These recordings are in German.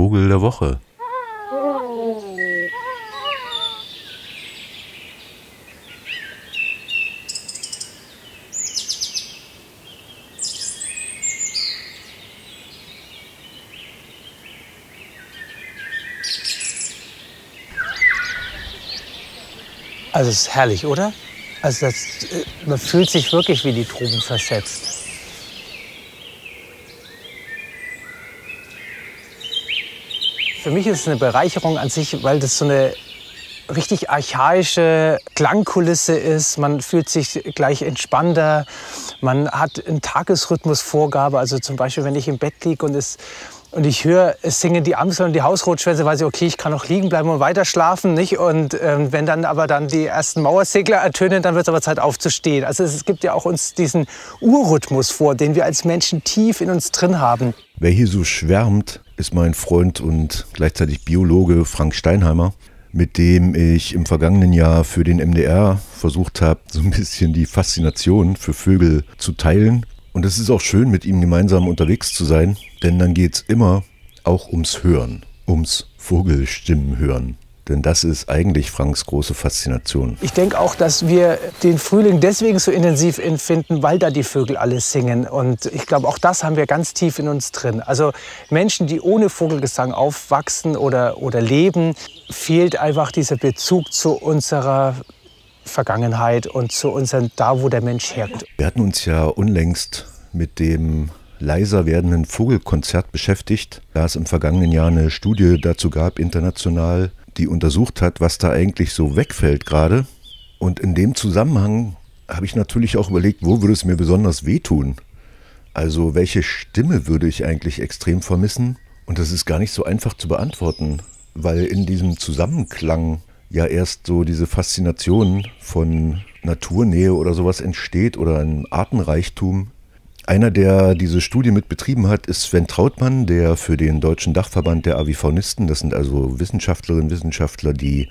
Vogel der Woche. Also es ist herrlich, oder? Also das, äh, man fühlt sich wirklich wie die Truben versetzt. Für mich ist es eine Bereicherung an sich, weil das so eine richtig archaische Klangkulisse ist. Man fühlt sich gleich entspannter. Man hat einen Tagesrhythmusvorgabe. Also zum Beispiel, wenn ich im Bett liege und es und ich höre, es singen die Amsel und die Hausrotschwänze, weiß ich, okay, ich kann noch liegen bleiben und weiter schlafen. Nicht? Und ähm, wenn dann aber dann die ersten Mauersegler ertönen, dann wird es aber Zeit aufzustehen. Also es gibt ja auch uns diesen Urrhythmus vor, den wir als Menschen tief in uns drin haben. Wer hier so schwärmt, ist mein Freund und gleichzeitig Biologe Frank Steinheimer, mit dem ich im vergangenen Jahr für den MDR versucht habe, so ein bisschen die Faszination für Vögel zu teilen. Und es ist auch schön, mit ihm gemeinsam unterwegs zu sein, denn dann geht es immer auch ums Hören, ums Vogelstimmen hören. Denn das ist eigentlich Franks große Faszination. Ich denke auch, dass wir den Frühling deswegen so intensiv empfinden, weil da die Vögel alle singen. Und ich glaube, auch das haben wir ganz tief in uns drin. Also Menschen, die ohne Vogelgesang aufwachsen oder, oder leben, fehlt einfach dieser Bezug zu unserer Vergangenheit und zu unserem da, wo der Mensch herkommt. Wir hatten uns ja unlängst mit dem leiser werdenden Vogelkonzert beschäftigt, da es im vergangenen Jahr eine Studie dazu gab, international, die untersucht hat, was da eigentlich so wegfällt gerade. Und in dem Zusammenhang habe ich natürlich auch überlegt, wo würde es mir besonders wehtun? Also welche Stimme würde ich eigentlich extrem vermissen? Und das ist gar nicht so einfach zu beantworten, weil in diesem Zusammenklang ja erst so diese Faszination von Naturnähe oder sowas entsteht oder ein Artenreichtum. Einer, der diese Studie mit betrieben hat, ist Sven Trautmann, der für den Deutschen Dachverband der Avifaunisten, das sind also Wissenschaftlerinnen und Wissenschaftler, die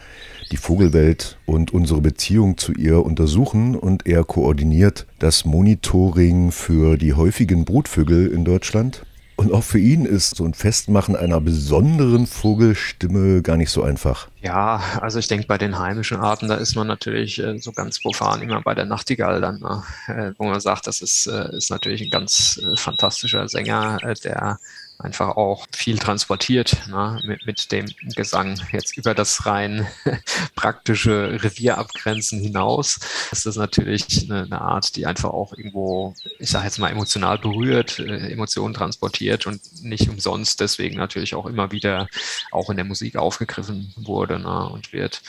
die Vogelwelt und unsere Beziehung zu ihr untersuchen und er koordiniert das Monitoring für die häufigen Brutvögel in Deutschland. Und auch für ihn ist so ein Festmachen einer besonderen Vogelstimme gar nicht so einfach. Ja, also ich denke, bei den heimischen Arten, da ist man natürlich äh, so ganz profan immer bei der Nachtigall dann, ne? äh, wo man sagt, das ist, äh, ist natürlich ein ganz äh, fantastischer Sänger, äh, der einfach auch viel transportiert ne, mit, mit dem Gesang jetzt über das rein praktische Revierabgrenzen hinaus. Das ist natürlich eine, eine, Art, die einfach auch irgendwo, ich sage jetzt mal, emotional berührt, äh, Emotionen transportiert und nicht umsonst deswegen natürlich auch immer wieder auch in der Musik aufgegriffen wurde ne, und wird.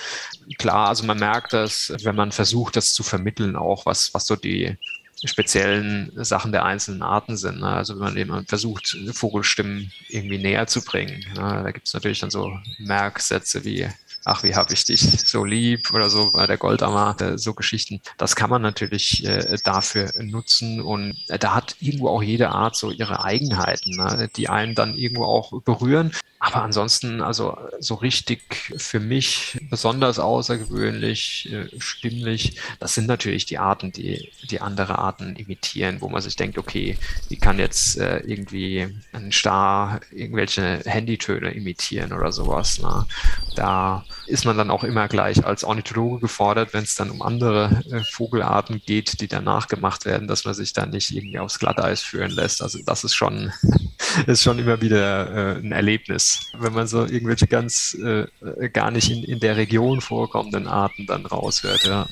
Klar, also man merkt das, wenn man versucht, das zu vermitteln, auch was, was so die speziellen Sachen der einzelnen Arten sind. Ne? Also wenn man eben versucht, Vogelstimmen irgendwie näher zu bringen. Ne? Da gibt es natürlich dann so Merksätze wie ach, wie habe ich dich so lieb oder so bei der Goldammer, äh, so Geschichten. Das kann man natürlich äh, dafür nutzen und äh, da hat irgendwo auch jede Art so ihre Eigenheiten, ne, die einen dann irgendwo auch berühren. Aber ansonsten, also so richtig für mich besonders außergewöhnlich, äh, stimmlich, das sind natürlich die Arten, die, die andere Arten imitieren, wo man sich denkt, okay, wie kann jetzt äh, irgendwie ein Star irgendwelche Handytöne imitieren oder sowas. Ne? Da ist man dann auch immer gleich als Ornithologe gefordert, wenn es dann um andere äh, Vogelarten geht, die danach gemacht werden, dass man sich dann nicht irgendwie aufs Glatteis führen lässt. Also das ist schon, ist schon immer wieder äh, ein Erlebnis wenn man so irgendwelche ganz äh, gar nicht in, in der Region vorkommenden Arten dann raushört, ja.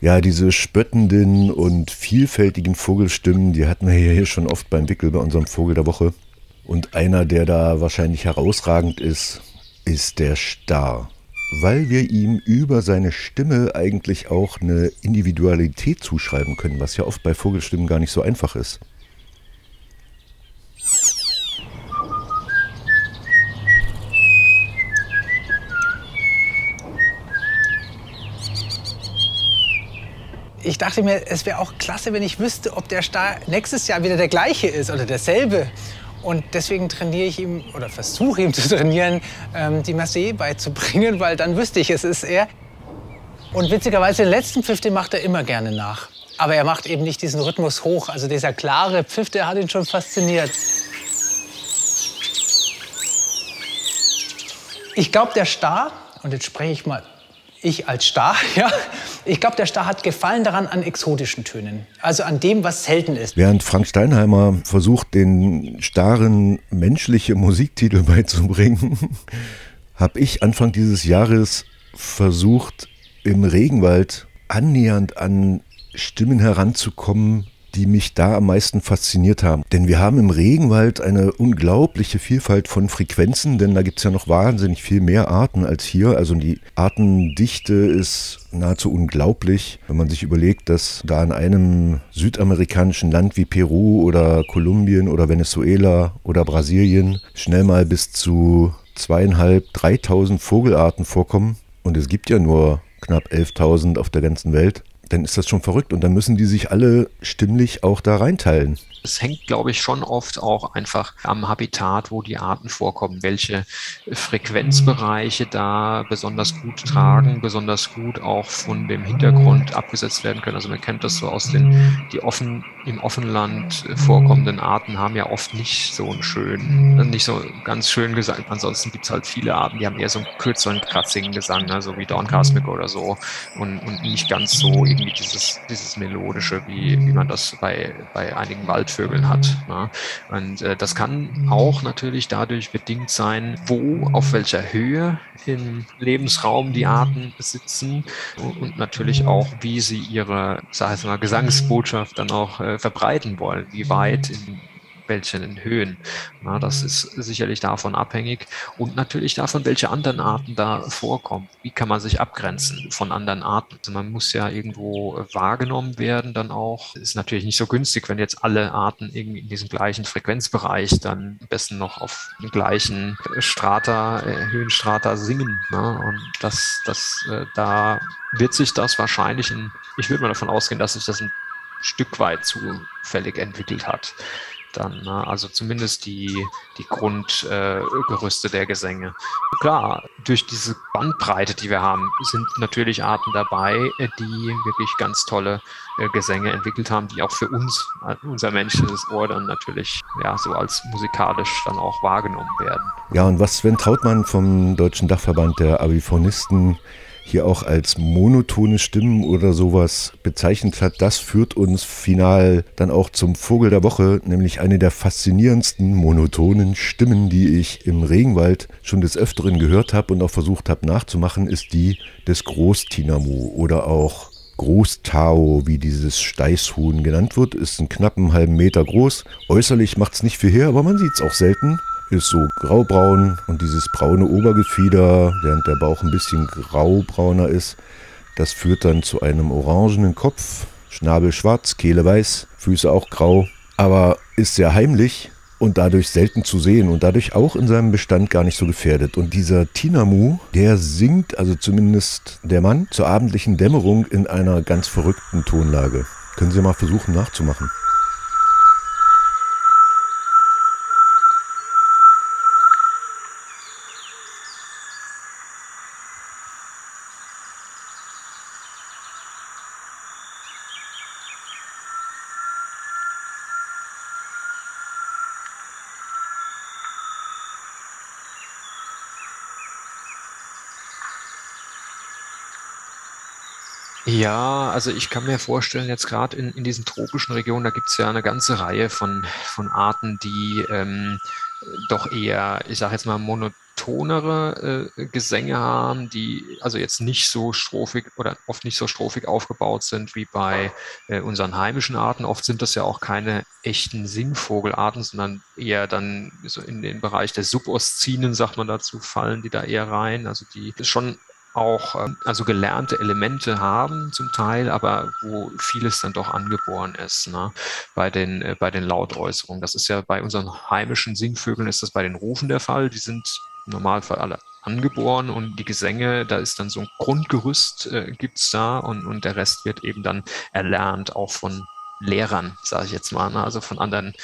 Ja, diese spöttenden und vielfältigen Vogelstimmen, die hatten wir hier schon oft beim Wickel bei unserem Vogel der Woche. Und einer, der da wahrscheinlich herausragend ist, ist der Star, weil wir ihm über seine Stimme eigentlich auch eine Individualität zuschreiben können, was ja oft bei Vogelstimmen gar nicht so einfach ist. Ich dachte mir, es wäre auch klasse, wenn ich wüsste, ob der Star nächstes Jahr wieder der gleiche ist oder derselbe Und deswegen trainiere ich ihm oder versuche ihm zu trainieren, ähm, die Massé beizubringen, weil dann wüsste ich, es ist er. Und witzigerweise, den letzten Pfiff, den macht er immer gerne nach. Aber er macht eben nicht diesen Rhythmus hoch. Also dieser klare Pfiff, der hat ihn schon fasziniert. Ich glaube, der Star, und jetzt spreche ich mal ich als Star, ja, ich glaube, der Star hat Gefallen daran an exotischen Tönen, also an dem, was selten ist. Während Frank Steinheimer versucht, den Starren menschliche Musiktitel beizubringen, habe ich Anfang dieses Jahres versucht, im Regenwald annähernd an Stimmen heranzukommen, die mich da am meisten fasziniert haben. Denn wir haben im Regenwald eine unglaubliche Vielfalt von Frequenzen, denn da gibt es ja noch wahnsinnig viel mehr Arten als hier. Also die Artendichte ist nahezu unglaublich, wenn man sich überlegt, dass da in einem südamerikanischen Land wie Peru oder Kolumbien oder Venezuela oder Brasilien schnell mal bis zu zweieinhalb, dreitausend Vogelarten vorkommen. Und es gibt ja nur knapp 11.000 auf der ganzen Welt dann ist das schon verrückt und dann müssen die sich alle stimmlich auch da reinteilen. Es hängt, glaube ich, schon oft auch einfach am Habitat, wo die Arten vorkommen, welche Frequenzbereiche da besonders gut tragen, besonders gut auch von dem Hintergrund abgesetzt werden können. Also man kennt das so aus den, die offen, im Offenland vorkommenden Arten haben ja oft nicht so einen schönen, nicht so ganz schön Gesang. Ansonsten gibt es halt viele Arten, die haben eher so einen kürzeren, kratzigen Gesang, ne? so wie Dorncasmic oder so und, und nicht ganz so irgendwie dieses, dieses melodische, wie, wie man das bei, bei einigen Wald Vögeln hat. Ne? Und äh, das kann auch natürlich dadurch bedingt sein, wo, auf welcher Höhe im Lebensraum die Arten sitzen und natürlich auch, wie sie ihre, sag ich mal, Gesangsbotschaft dann auch äh, verbreiten wollen, wie weit in welchen Höhen. Na, das ist sicherlich davon abhängig und natürlich davon, welche anderen Arten da vorkommen. Wie kann man sich abgrenzen von anderen Arten? Also man muss ja irgendwo wahrgenommen werden, dann auch. Ist natürlich nicht so günstig, wenn jetzt alle Arten irgendwie in diesem gleichen Frequenzbereich dann am besten noch auf dem gleichen Strata, äh, Höhenstrata singen. Ne? Und das, das, äh, da wird sich das wahrscheinlich in, ich würde mal davon ausgehen, dass sich das ein Stück weit zufällig entwickelt hat dann. Ne? Also zumindest die, die Grundgerüste äh, der Gesänge. Klar, durch diese Bandbreite, die wir haben, sind natürlich Arten dabei, äh, die wirklich ganz tolle äh, Gesänge entwickelt haben, die auch für uns, äh, unser menschliches Ohr dann natürlich ja so als musikalisch dann auch wahrgenommen werden. Ja, und was Sven Trautmann vom Deutschen Dachverband der Avifonisten hier auch als monotone Stimmen oder sowas bezeichnet hat, das führt uns final dann auch zum Vogel der Woche, nämlich eine der faszinierendsten monotonen Stimmen, die ich im Regenwald schon des Öfteren gehört habe und auch versucht habe nachzumachen, ist die des Großtinamu oder auch Großtao, wie dieses Steißhuhn genannt wird, ist einen knappen halben Meter groß. Äußerlich macht es nicht viel her, aber man sieht es auch selten ist so graubraun und dieses braune Obergefieder, während der Bauch ein bisschen graubrauner ist, das führt dann zu einem orangenen Kopf, Schnabel schwarz, Kehle weiß, Füße auch grau, aber ist sehr heimlich und dadurch selten zu sehen und dadurch auch in seinem Bestand gar nicht so gefährdet. Und dieser Tinamu, der singt, also zumindest der Mann, zur abendlichen Dämmerung in einer ganz verrückten Tonlage. Können Sie mal versuchen nachzumachen. Ja, also ich kann mir vorstellen, jetzt gerade in, in diesen tropischen Regionen, da gibt es ja eine ganze Reihe von, von Arten, die ähm, doch eher, ich sage jetzt mal, monotonere äh, Gesänge haben, die also jetzt nicht so strophig oder oft nicht so strophig aufgebaut sind wie bei äh, unseren heimischen Arten. Oft sind das ja auch keine echten Singvogelarten, sondern eher dann so in den Bereich der Suboszinen, sagt man dazu, fallen die da eher rein. Also die schon auch ähm, also gelernte Elemente haben zum Teil, aber wo vieles dann doch angeboren ist ne? bei den äh, bei den Lautäußerungen. Das ist ja bei unseren heimischen Singvögeln ist das bei den Rufen der Fall. Die sind im Normalfall alle angeboren und die Gesänge, da ist dann so ein Grundgerüst äh, gibt's da und und der Rest wird eben dann erlernt auch von Lehrern, sage ich jetzt mal. Ne? Also von anderen,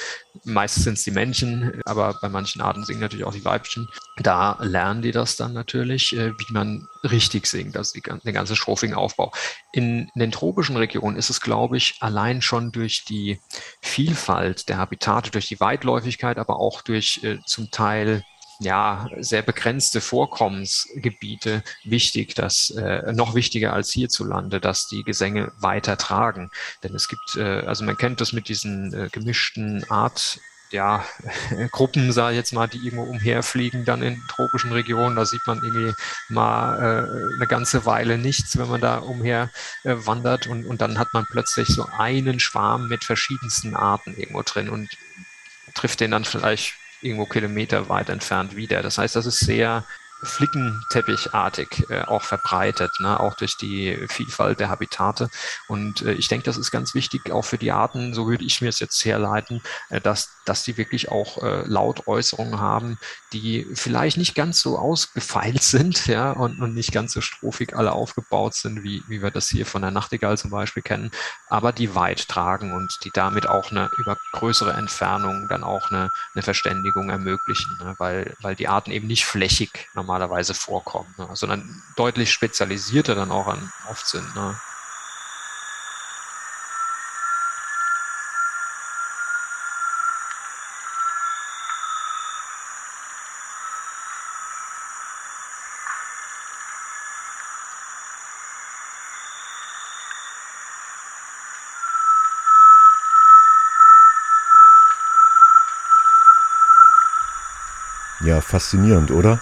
meistens sind es die Männchen, aber bei manchen Arten singen natürlich auch die Weibchen. Da lernen die das dann natürlich, äh, wie man richtig singt, also die, den ganzen strophigen Aufbau. In, in den tropischen Regionen ist es, glaube ich, allein schon durch die Vielfalt der Habitate, durch die Weitläufigkeit, aber auch durch äh, zum Teil ja, sehr begrenzte Vorkommensgebiete wichtig, dass äh, noch wichtiger als hierzulande, dass die Gesänge weiter tragen. Denn es gibt, äh, also man kennt das mit diesen äh, gemischten Art ja, Gruppen, sage ich jetzt mal, die irgendwo umherfliegen, dann in tropischen Regionen. Da sieht man irgendwie mal äh, eine ganze Weile nichts, wenn man da umher äh, wandert. Und, und dann hat man plötzlich so einen Schwarm mit verschiedensten Arten irgendwo drin und trifft den dann vielleicht irgendwo Kilometer weit entfernt wieder. Das heißt, das ist sehr flickenteppichartig äh, auch verbreitet, ne? auch durch die Vielfalt der Habitate. Und äh, ich denke, das ist ganz wichtig, auch für die Arten, so würde ich mir es jetzt herleiten, äh, dass, dass die wirklich auch äh, Lautäußerungen haben, die vielleicht nicht ganz so ausgefeilt sind, ja, und, und nicht ganz so strophig alle aufgebaut sind, wie, wie wir das hier von der Nachtigall zum Beispiel kennen, aber die weit tragen und die damit auch eine über größere Entfernung dann auch eine, eine Verständigung ermöglichen, ne? weil, weil die Arten eben nicht flächig normalerweise vorkommen, ne? sondern deutlich spezialisierter dann auch an, oft sind. Ne? Ja, faszinierend, oder?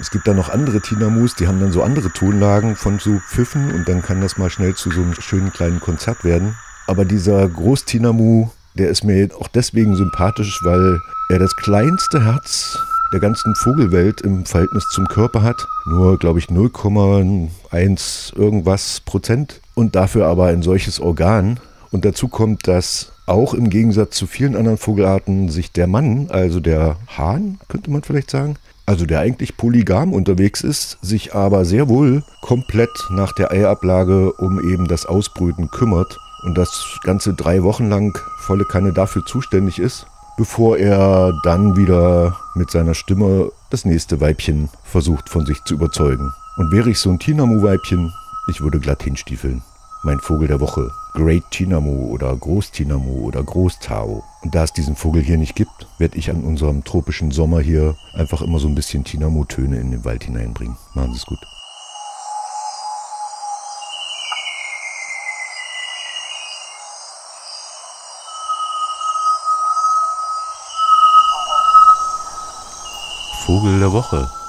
Es gibt da noch andere Tinamus, die haben dann so andere Tonlagen von so Pfiffen und dann kann das mal schnell zu so einem schönen kleinen Konzert werden. Aber dieser Großtinamu, der ist mir auch deswegen sympathisch, weil er das kleinste Herz der ganzen Vogelwelt im Verhältnis zum Körper hat. Nur, glaube ich, 0,1 irgendwas Prozent. Und dafür aber ein solches Organ. Und dazu kommt, dass auch im Gegensatz zu vielen anderen Vogelarten sich der Mann, also der Hahn, könnte man vielleicht sagen, also der eigentlich polygam unterwegs ist, sich aber sehr wohl komplett nach der Eiablage um eben das Ausbrüten kümmert und das Ganze drei Wochen lang volle Kanne dafür zuständig ist, bevor er dann wieder mit seiner Stimme das nächste Weibchen versucht von sich zu überzeugen. Und wäre ich so ein Tinamu-Weibchen, ich würde glatt hinstiefeln mein Vogel der Woche. Great Tinamu oder Groß-Tinamu oder Groß-Tao. Und da es diesen Vogel hier nicht gibt, werde ich an unserem tropischen Sommer hier einfach immer so ein bisschen Tinamu-Töne in den Wald hineinbringen. Machen Sie es gut. Vogel der Woche.